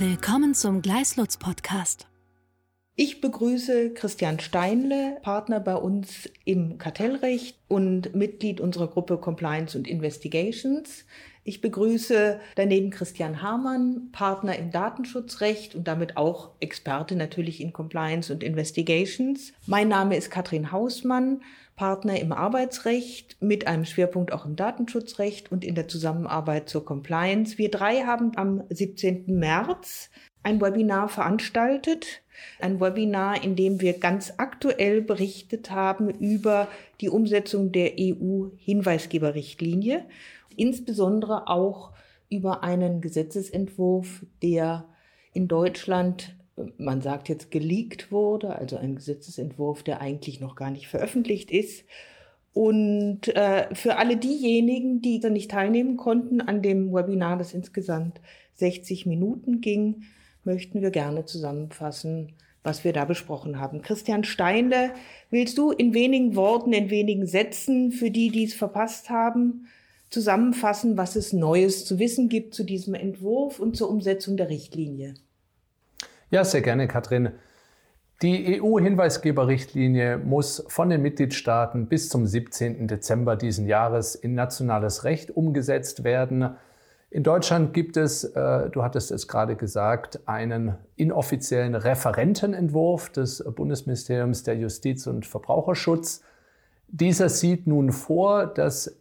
Willkommen zum Gleislutz Podcast. Ich begrüße Christian Steinle, Partner bei uns im Kartellrecht und Mitglied unserer Gruppe Compliance und Investigations. Ich begrüße daneben Christian Hamann, Partner im Datenschutzrecht und damit auch Experte natürlich in Compliance und Investigations. Mein Name ist Katrin Hausmann, Partner im Arbeitsrecht mit einem Schwerpunkt auch im Datenschutzrecht und in der Zusammenarbeit zur Compliance. Wir drei haben am 17. März ein Webinar veranstaltet. Ein Webinar, in dem wir ganz aktuell berichtet haben über die Umsetzung der EU-Hinweisgeberrichtlinie insbesondere auch über einen Gesetzesentwurf, der in Deutschland, man sagt jetzt geleakt wurde, also ein Gesetzesentwurf, der eigentlich noch gar nicht veröffentlicht ist. Und äh, für alle diejenigen, die da nicht teilnehmen konnten an dem Webinar, das insgesamt 60 Minuten ging, möchten wir gerne zusammenfassen, was wir da besprochen haben. Christian Steinle, willst du in wenigen Worten, in wenigen Sätzen für die, die es verpasst haben, zusammenfassen, was es Neues zu wissen gibt zu diesem Entwurf und zur Umsetzung der Richtlinie. Ja, sehr gerne, Katrin. Die EU-Hinweisgeberrichtlinie muss von den Mitgliedstaaten bis zum 17. Dezember diesen Jahres in nationales Recht umgesetzt werden. In Deutschland gibt es, äh, du hattest es gerade gesagt, einen inoffiziellen Referentenentwurf des Bundesministeriums der Justiz und Verbraucherschutz. Dieser sieht nun vor, dass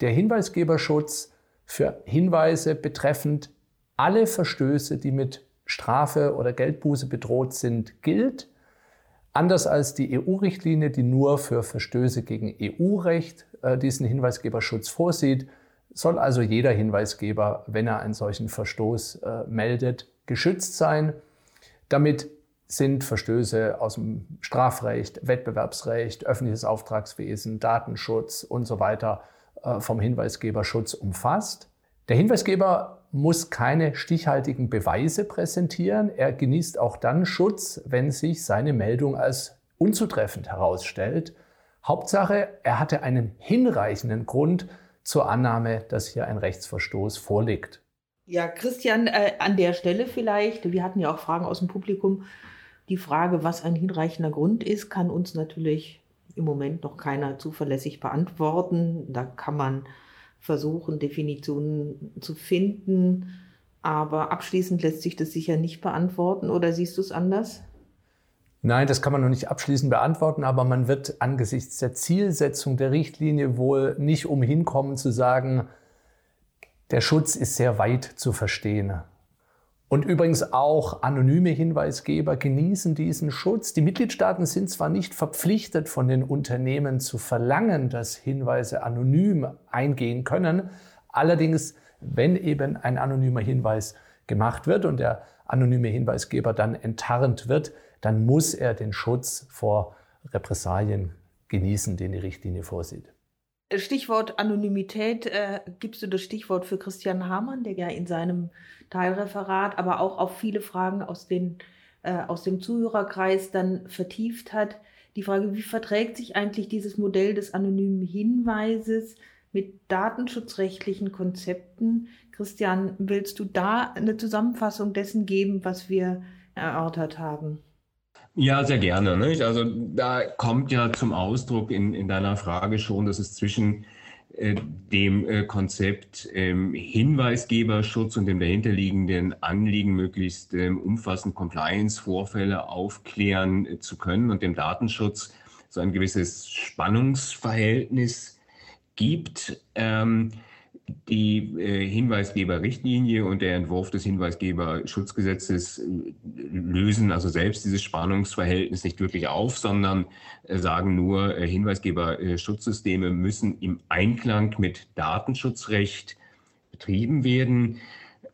der Hinweisgeberschutz für Hinweise betreffend alle Verstöße, die mit Strafe oder Geldbuße bedroht sind, gilt. Anders als die EU-Richtlinie, die nur für Verstöße gegen EU-Recht äh, diesen Hinweisgeberschutz vorsieht, soll also jeder Hinweisgeber, wenn er einen solchen Verstoß äh, meldet, geschützt sein. Damit sind Verstöße aus dem Strafrecht, Wettbewerbsrecht, öffentliches Auftragswesen, Datenschutz und so weiter vom Hinweisgeberschutz umfasst. Der Hinweisgeber muss keine stichhaltigen Beweise präsentieren. Er genießt auch dann Schutz, wenn sich seine Meldung als unzutreffend herausstellt. Hauptsache, er hatte einen hinreichenden Grund zur Annahme, dass hier ein Rechtsverstoß vorliegt. Ja, Christian, äh, an der Stelle vielleicht, wir hatten ja auch Fragen aus dem Publikum. Die Frage, was ein hinreichender Grund ist, kann uns natürlich im Moment noch keiner zuverlässig beantworten. Da kann man versuchen, Definitionen zu finden. Aber abschließend lässt sich das sicher nicht beantworten. Oder siehst du es anders? Nein, das kann man noch nicht abschließend beantworten, aber man wird angesichts der Zielsetzung der Richtlinie wohl nicht umhin kommen zu sagen, der Schutz ist sehr weit zu verstehen. Und übrigens auch anonyme Hinweisgeber genießen diesen Schutz. Die Mitgliedstaaten sind zwar nicht verpflichtet, von den Unternehmen zu verlangen, dass Hinweise anonym eingehen können. Allerdings, wenn eben ein anonymer Hinweis gemacht wird und der anonyme Hinweisgeber dann enttarnt wird, dann muss er den Schutz vor Repressalien genießen, den die Richtlinie vorsieht. Stichwort Anonymität, äh, gibst du das Stichwort für Christian Hamann, der ja in seinem Teilreferat, aber auch auf viele Fragen aus, den, äh, aus dem Zuhörerkreis dann vertieft hat. Die Frage, wie verträgt sich eigentlich dieses Modell des anonymen Hinweises mit datenschutzrechtlichen Konzepten? Christian, willst du da eine Zusammenfassung dessen geben, was wir erörtert haben? Ja, sehr gerne. Nicht? Also da kommt ja zum Ausdruck in, in deiner Frage schon, dass es zwischen äh, dem äh, Konzept ähm, Hinweisgeberschutz und dem dahinterliegenden Anliegen, möglichst ähm, umfassend Compliance-Vorfälle aufklären äh, zu können und dem Datenschutz so ein gewisses Spannungsverhältnis gibt. Ähm, die äh, Hinweisgeberrichtlinie und der Entwurf des Hinweisgeberschutzgesetzes äh, lösen also selbst dieses Spannungsverhältnis nicht wirklich auf, sondern äh, sagen nur, äh, Hinweisgeberschutzsysteme müssen im Einklang mit Datenschutzrecht betrieben werden.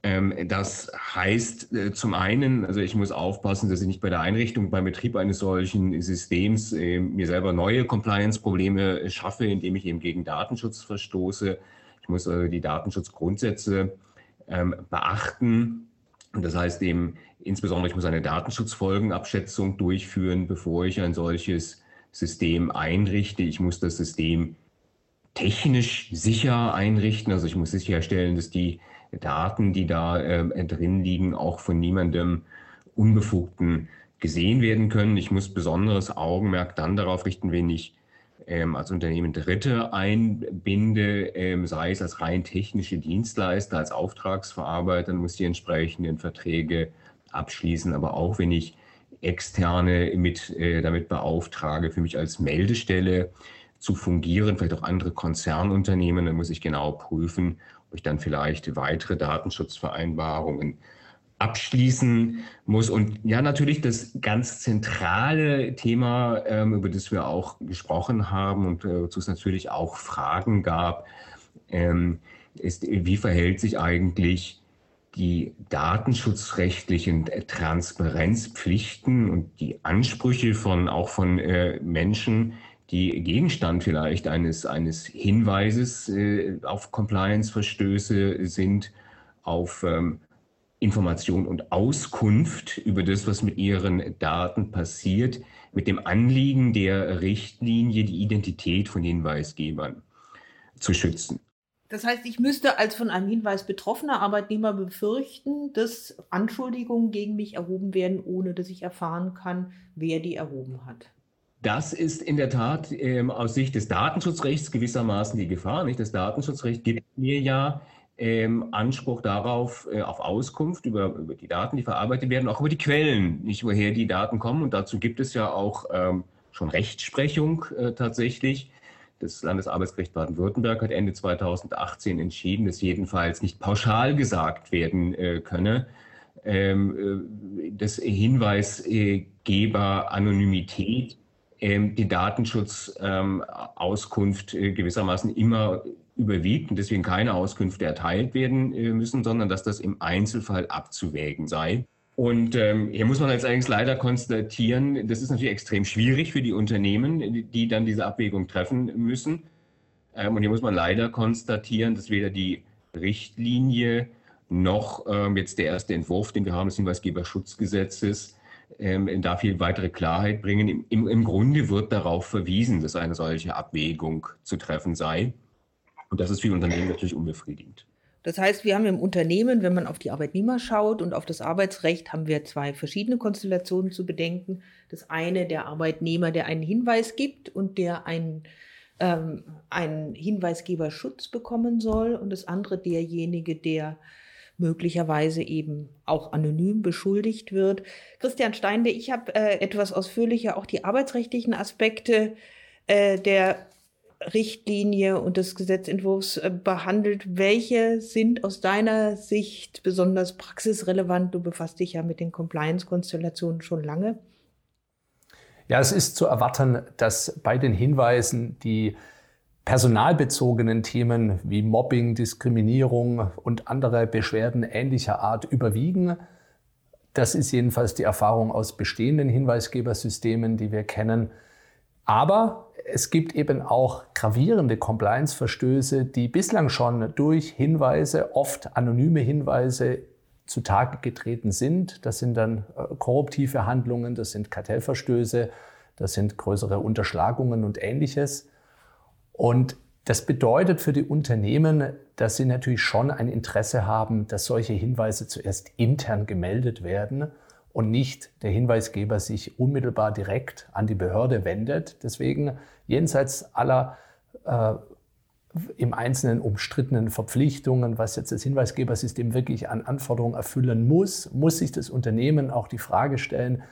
Ähm, das heißt äh, zum einen, also ich muss aufpassen, dass ich nicht bei der Einrichtung, beim Betrieb eines solchen Systems äh, mir selber neue Compliance-Probleme schaffe, indem ich eben gegen Datenschutz verstoße ich muss also die Datenschutzgrundsätze ähm, beachten. Und das heißt eben, insbesondere ich muss eine Datenschutzfolgenabschätzung durchführen, bevor ich ein solches System einrichte. Ich muss das System technisch sicher einrichten. Also ich muss sicherstellen, dass die Daten, die da äh, drin liegen, auch von niemandem Unbefugten gesehen werden können. Ich muss besonderes Augenmerk dann darauf richten, wenn ich ähm, als Unternehmen Dritte einbinde, ähm, sei es als rein technische Dienstleister, als Auftragsverarbeiter, muss die entsprechenden Verträge abschließen. Aber auch wenn ich externe mit, äh, damit beauftrage, für mich als Meldestelle zu fungieren, vielleicht auch andere Konzernunternehmen, dann muss ich genau prüfen, ob ich dann vielleicht weitere Datenschutzvereinbarungen abschließen muss. Und ja, natürlich das ganz zentrale Thema, ähm, über das wir auch gesprochen haben und äh, wozu es natürlich auch Fragen gab, ähm, ist, wie verhält sich eigentlich die datenschutzrechtlichen Transparenzpflichten und die Ansprüche von auch von äh, Menschen, die Gegenstand vielleicht eines, eines Hinweises äh, auf Compliance-Verstöße sind, auf ähm, Information und Auskunft über das, was mit ihren Daten passiert, mit dem Anliegen der Richtlinie, die Identität von Hinweisgebern zu schützen. Das heißt, ich müsste als von einem Hinweis betroffener Arbeitnehmer befürchten, dass Anschuldigungen gegen mich erhoben werden, ohne dass ich erfahren kann, wer die erhoben hat. Das ist in der Tat ähm, aus Sicht des Datenschutzrechts gewissermaßen die Gefahr. Nicht? Das Datenschutzrecht gibt mir ja ähm, Anspruch darauf, äh, auf Auskunft über, über die Daten, die verarbeitet werden, auch über die Quellen, nicht woher die Daten kommen. Und dazu gibt es ja auch ähm, schon Rechtsprechung äh, tatsächlich. Das Landesarbeitsgericht Baden-Württemberg hat Ende 2018 entschieden, dass jedenfalls nicht pauschal gesagt werden äh, könne, ähm, äh, dass Hinweisgeber Anonymität ähm, die Datenschutzauskunft ähm, äh, gewissermaßen immer überwiegt und deswegen keine Auskünfte erteilt werden äh, müssen, sondern dass das im Einzelfall abzuwägen sei. Und ähm, hier muss man jetzt eigentlich leider konstatieren, das ist natürlich extrem schwierig für die Unternehmen, die dann diese Abwägung treffen müssen. Ähm, und hier muss man leider konstatieren, dass weder die Richtlinie noch ähm, jetzt der erste Entwurf, den wir haben, des Hinweisgeberschutzgesetzes, ähm, da viel weitere Klarheit bringen. Im, Im Grunde wird darauf verwiesen, dass eine solche Abwägung zu treffen sei. Und das ist für Unternehmen natürlich unbefriedigend. Das heißt, wir haben im Unternehmen, wenn man auf die Arbeitnehmer schaut und auf das Arbeitsrecht, haben wir zwei verschiedene Konstellationen zu bedenken. Das eine der Arbeitnehmer, der einen Hinweis gibt und der einen, ähm, einen Hinweisgeberschutz bekommen soll. Und das andere derjenige, der möglicherweise eben auch anonym beschuldigt wird. Christian Steinde, ich habe äh, etwas ausführlicher auch die arbeitsrechtlichen Aspekte äh, der Richtlinie und des Gesetzentwurfs äh, behandelt. Welche sind aus deiner Sicht besonders praxisrelevant? Du befasst dich ja mit den Compliance-Konstellationen schon lange. Ja, es ist zu erwarten, dass bei den Hinweisen die personalbezogenen Themen wie Mobbing, Diskriminierung und andere Beschwerden ähnlicher Art überwiegen. Das ist jedenfalls die Erfahrung aus bestehenden Hinweisgebersystemen, die wir kennen. Aber es gibt eben auch gravierende Compliance-Verstöße, die bislang schon durch Hinweise, oft anonyme Hinweise, zutage getreten sind. Das sind dann äh, korruptive Handlungen, das sind Kartellverstöße, das sind größere Unterschlagungen und ähnliches. Und das bedeutet für die Unternehmen, dass sie natürlich schon ein Interesse haben, dass solche Hinweise zuerst intern gemeldet werden und nicht der Hinweisgeber sich unmittelbar direkt an die Behörde wendet. Deswegen jenseits aller äh, im Einzelnen umstrittenen Verpflichtungen, was jetzt das Hinweisgebersystem wirklich an Anforderungen erfüllen muss, muss sich das Unternehmen auch die Frage stellen,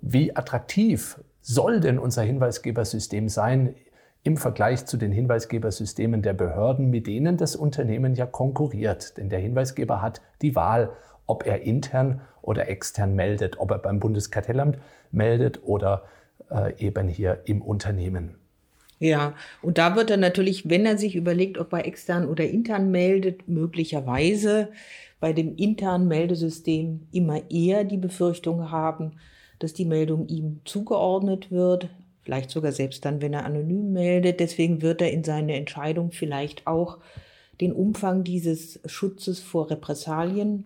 wie attraktiv soll denn unser Hinweisgebersystem sein im Vergleich zu den Hinweisgebersystemen der Behörden, mit denen das Unternehmen ja konkurriert. Denn der Hinweisgeber hat die Wahl, ob er intern oder extern meldet, ob er beim Bundeskartellamt meldet oder äh, eben hier im Unternehmen. Ja, und da wird er natürlich, wenn er sich überlegt, ob er extern oder intern meldet, möglicherweise bei dem internen Meldesystem immer eher die Befürchtung haben, dass die Meldung ihm zugeordnet wird, vielleicht sogar selbst dann, wenn er anonym meldet. Deswegen wird er in seine Entscheidung vielleicht auch den Umfang dieses Schutzes vor Repressalien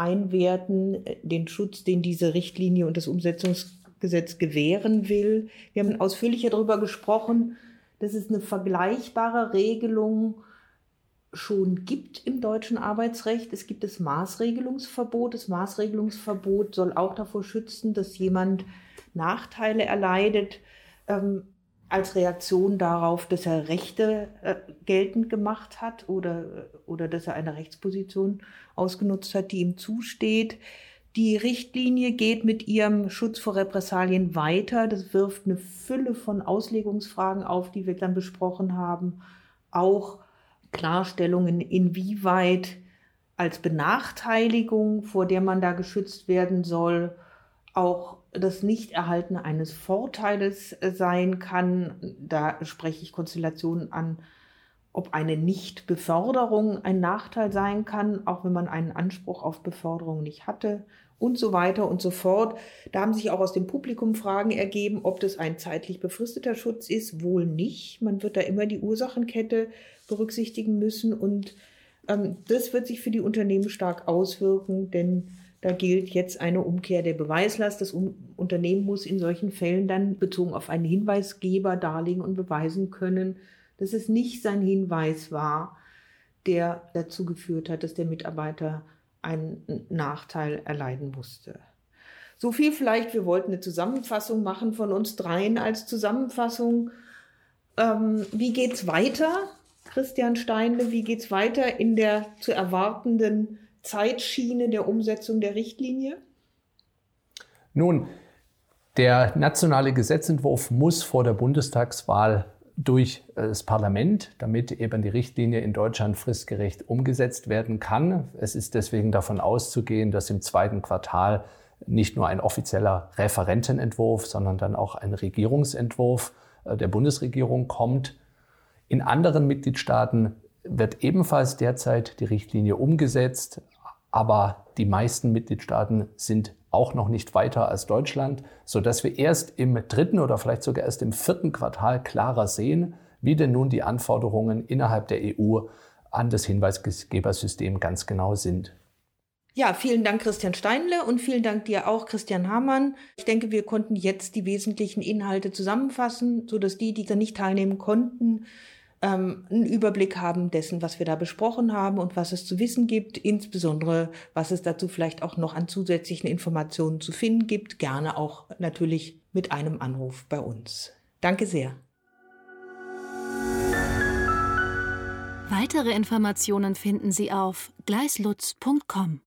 einwerten, den Schutz, den diese Richtlinie und das Umsetzungsgesetz gewähren will. Wir haben ausführlicher darüber gesprochen, dass es eine vergleichbare Regelung schon gibt im deutschen Arbeitsrecht. Es gibt das Maßregelungsverbot. Das Maßregelungsverbot soll auch davor schützen, dass jemand Nachteile erleidet ähm, als Reaktion darauf, dass er Rechte äh, geltend gemacht hat oder, oder dass er eine Rechtsposition ausgenutzt hat, die ihm zusteht. Die Richtlinie geht mit ihrem Schutz vor Repressalien weiter. Das wirft eine Fülle von Auslegungsfragen auf, die wir dann besprochen haben. Auch Klarstellungen, inwieweit als Benachteiligung, vor der man da geschützt werden soll, auch das Nichterhalten eines Vorteiles sein kann. Da spreche ich Konstellationen an, ob eine Nichtbeförderung ein Nachteil sein kann, auch wenn man einen Anspruch auf Beförderung nicht hatte und so weiter und so fort. Da haben sich auch aus dem Publikum Fragen ergeben, ob das ein zeitlich befristeter Schutz ist. Wohl nicht. Man wird da immer die Ursachenkette berücksichtigen müssen und ähm, das wird sich für die Unternehmen stark auswirken, denn da gilt jetzt eine Umkehr der Beweislast. Das Unternehmen muss in solchen Fällen dann bezogen auf einen Hinweisgeber darlegen und beweisen können, dass es nicht sein Hinweis war, der dazu geführt hat, dass der Mitarbeiter einen Nachteil erleiden musste. So viel vielleicht, wir wollten eine Zusammenfassung machen von uns dreien als Zusammenfassung. Ähm, wie geht's weiter, Christian Steinle? Wie geht's weiter in der zu erwartenden Zeitschiene der Umsetzung der Richtlinie? Nun, der nationale Gesetzentwurf muss vor der Bundestagswahl durch äh, das Parlament, damit eben die Richtlinie in Deutschland fristgerecht umgesetzt werden kann. Es ist deswegen davon auszugehen, dass im zweiten Quartal nicht nur ein offizieller Referentenentwurf, sondern dann auch ein Regierungsentwurf äh, der Bundesregierung kommt. In anderen Mitgliedstaaten wird ebenfalls derzeit die Richtlinie umgesetzt, aber die meisten Mitgliedstaaten sind auch noch nicht weiter als Deutschland, sodass wir erst im dritten oder vielleicht sogar erst im vierten Quartal klarer sehen, wie denn nun die Anforderungen innerhalb der EU an das Hinweisgebersystem ganz genau sind. Ja, vielen Dank, Christian Steinle, und vielen Dank dir auch, Christian Hamann. Ich denke, wir konnten jetzt die wesentlichen Inhalte zusammenfassen, sodass die, die da nicht teilnehmen konnten, ähm, einen Überblick haben dessen, was wir da besprochen haben und was es zu wissen gibt, insbesondere was es dazu vielleicht auch noch an zusätzlichen Informationen zu finden gibt, gerne auch natürlich mit einem Anruf bei uns. Danke sehr. Weitere Informationen finden Sie auf gleislutz.com.